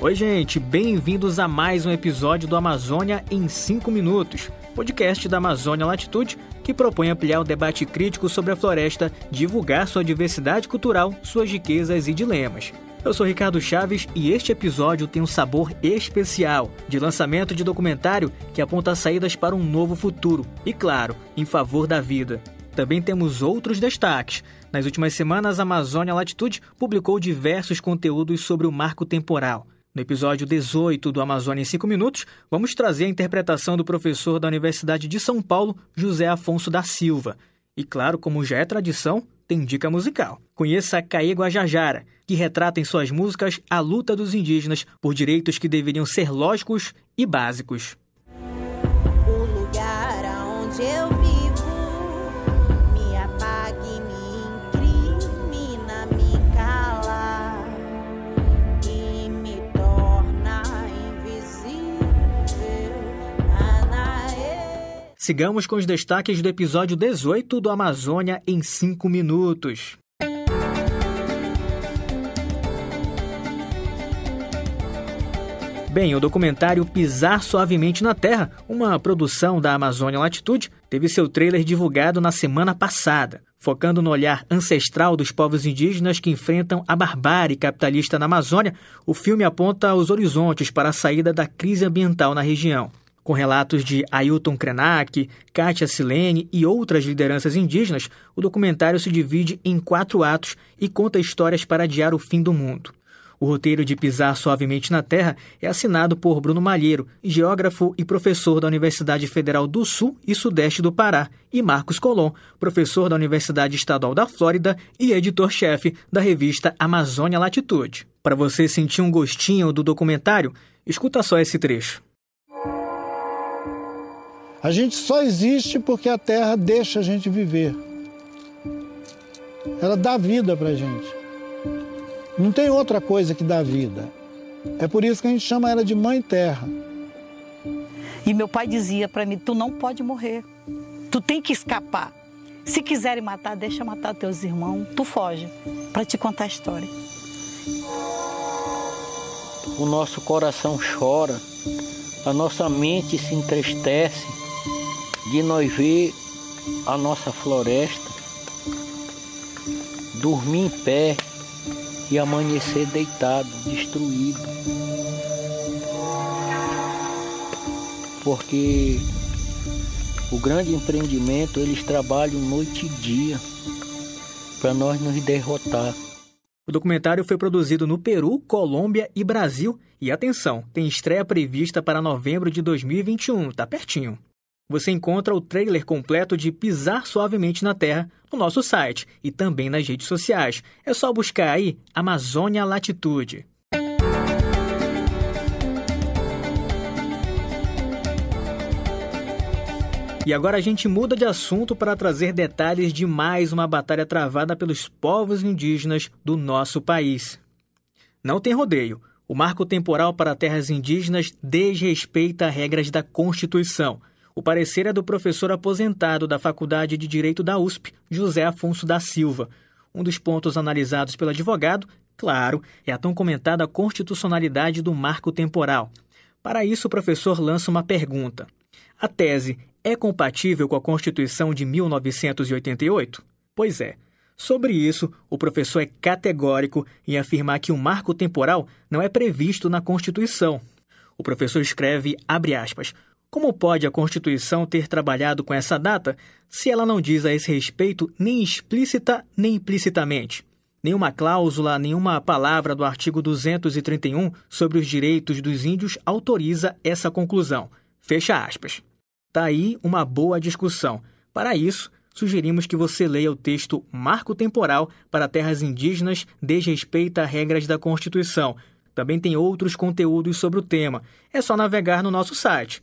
Oi, gente, bem-vindos a mais um episódio do Amazônia em 5 minutos, podcast da Amazônia Latitude que propõe ampliar o debate crítico sobre a floresta, divulgar sua diversidade cultural, suas riquezas e dilemas. Eu sou Ricardo Chaves e este episódio tem um sabor especial de lançamento de documentário que aponta saídas para um novo futuro e, claro, em favor da vida. Também temos outros destaques. Nas últimas semanas, a Amazônia Latitude publicou diversos conteúdos sobre o marco temporal. No episódio 18 do Amazônia em 5 Minutos, vamos trazer a interpretação do professor da Universidade de São Paulo, José Afonso da Silva. E claro, como já é tradição, tem dica musical. Conheça Caê Guajajara, que retrata em suas músicas a luta dos indígenas por direitos que deveriam ser lógicos e básicos. O lugar onde eu Sigamos com os destaques do episódio 18 do Amazônia em 5 minutos. Bem, o documentário Pisar Suavemente na Terra, uma produção da Amazônia Latitude, teve seu trailer divulgado na semana passada. Focando no olhar ancestral dos povos indígenas que enfrentam a barbárie capitalista na Amazônia, o filme aponta os horizontes para a saída da crise ambiental na região com relatos de Ailton Krenak, Kátia Silene e outras lideranças indígenas, o documentário se divide em quatro atos e conta histórias para adiar o fim do mundo. O roteiro de Pisar Suavemente na Terra é assinado por Bruno Malheiro, geógrafo e professor da Universidade Federal do Sul e Sudeste do Pará, e Marcos Colom, professor da Universidade Estadual da Flórida e editor-chefe da revista Amazônia Latitude. Para você sentir um gostinho do documentário, escuta só esse trecho. A gente só existe porque a terra deixa a gente viver. Ela dá vida para a gente. Não tem outra coisa que dá vida. É por isso que a gente chama ela de Mãe Terra. E meu pai dizia para mim: tu não pode morrer. Tu tem que escapar. Se quiserem matar, deixa matar teus irmãos. Tu foge para te contar a história. O nosso coração chora, a nossa mente se entristece de nós ver a nossa floresta dormir em pé e amanhecer deitado, destruído. Porque o grande empreendimento eles trabalham noite e dia para nós nos derrotar. O documentário foi produzido no Peru, Colômbia e Brasil. E atenção, tem estreia prevista para novembro de 2021, tá pertinho. Você encontra o trailer completo de Pisar Suavemente na Terra no nosso site e também nas redes sociais. É só buscar aí Amazônia Latitude. E agora a gente muda de assunto para trazer detalhes de mais uma batalha travada pelos povos indígenas do nosso país. Não tem rodeio. O marco temporal para terras indígenas desrespeita regras da Constituição. O parecer é do professor aposentado da Faculdade de Direito da USP, José Afonso da Silva. Um dos pontos analisados pelo advogado, claro, é a tão comentada constitucionalidade do marco temporal. Para isso, o professor lança uma pergunta: A tese é compatível com a Constituição de 1988? Pois é. Sobre isso, o professor é categórico em afirmar que o marco temporal não é previsto na Constituição. O professor escreve, abre aspas, como pode a Constituição ter trabalhado com essa data se ela não diz a esse respeito nem explícita nem implicitamente? Nenhuma cláusula, nenhuma palavra do artigo 231 sobre os direitos dos índios autoriza essa conclusão. Fecha aspas. Tá aí uma boa discussão. Para isso, sugerimos que você leia o texto Marco Temporal para Terras Indígenas desrespeita regras da Constituição. Também tem outros conteúdos sobre o tema. É só navegar no nosso site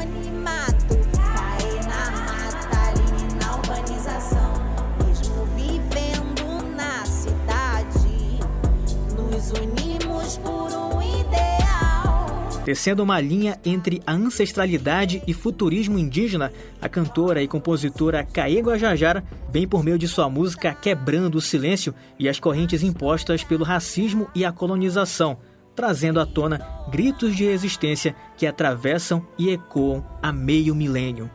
Tecendo uma linha entre a ancestralidade e futurismo indígena, a cantora e compositora Caê Guajajara vem por meio de sua música quebrando o silêncio e as correntes impostas pelo racismo e a colonização, trazendo à tona gritos de resistência que atravessam e ecoam há meio milênio.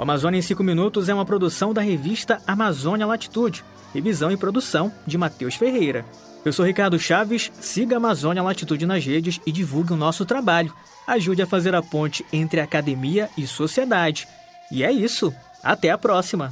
O Amazônia em 5 Minutos é uma produção da revista Amazônia Latitude, revisão e produção de Matheus Ferreira. Eu sou Ricardo Chaves, siga a Amazônia Latitude nas redes e divulgue o nosso trabalho. Ajude a fazer a ponte entre academia e sociedade. E é isso. Até a próxima!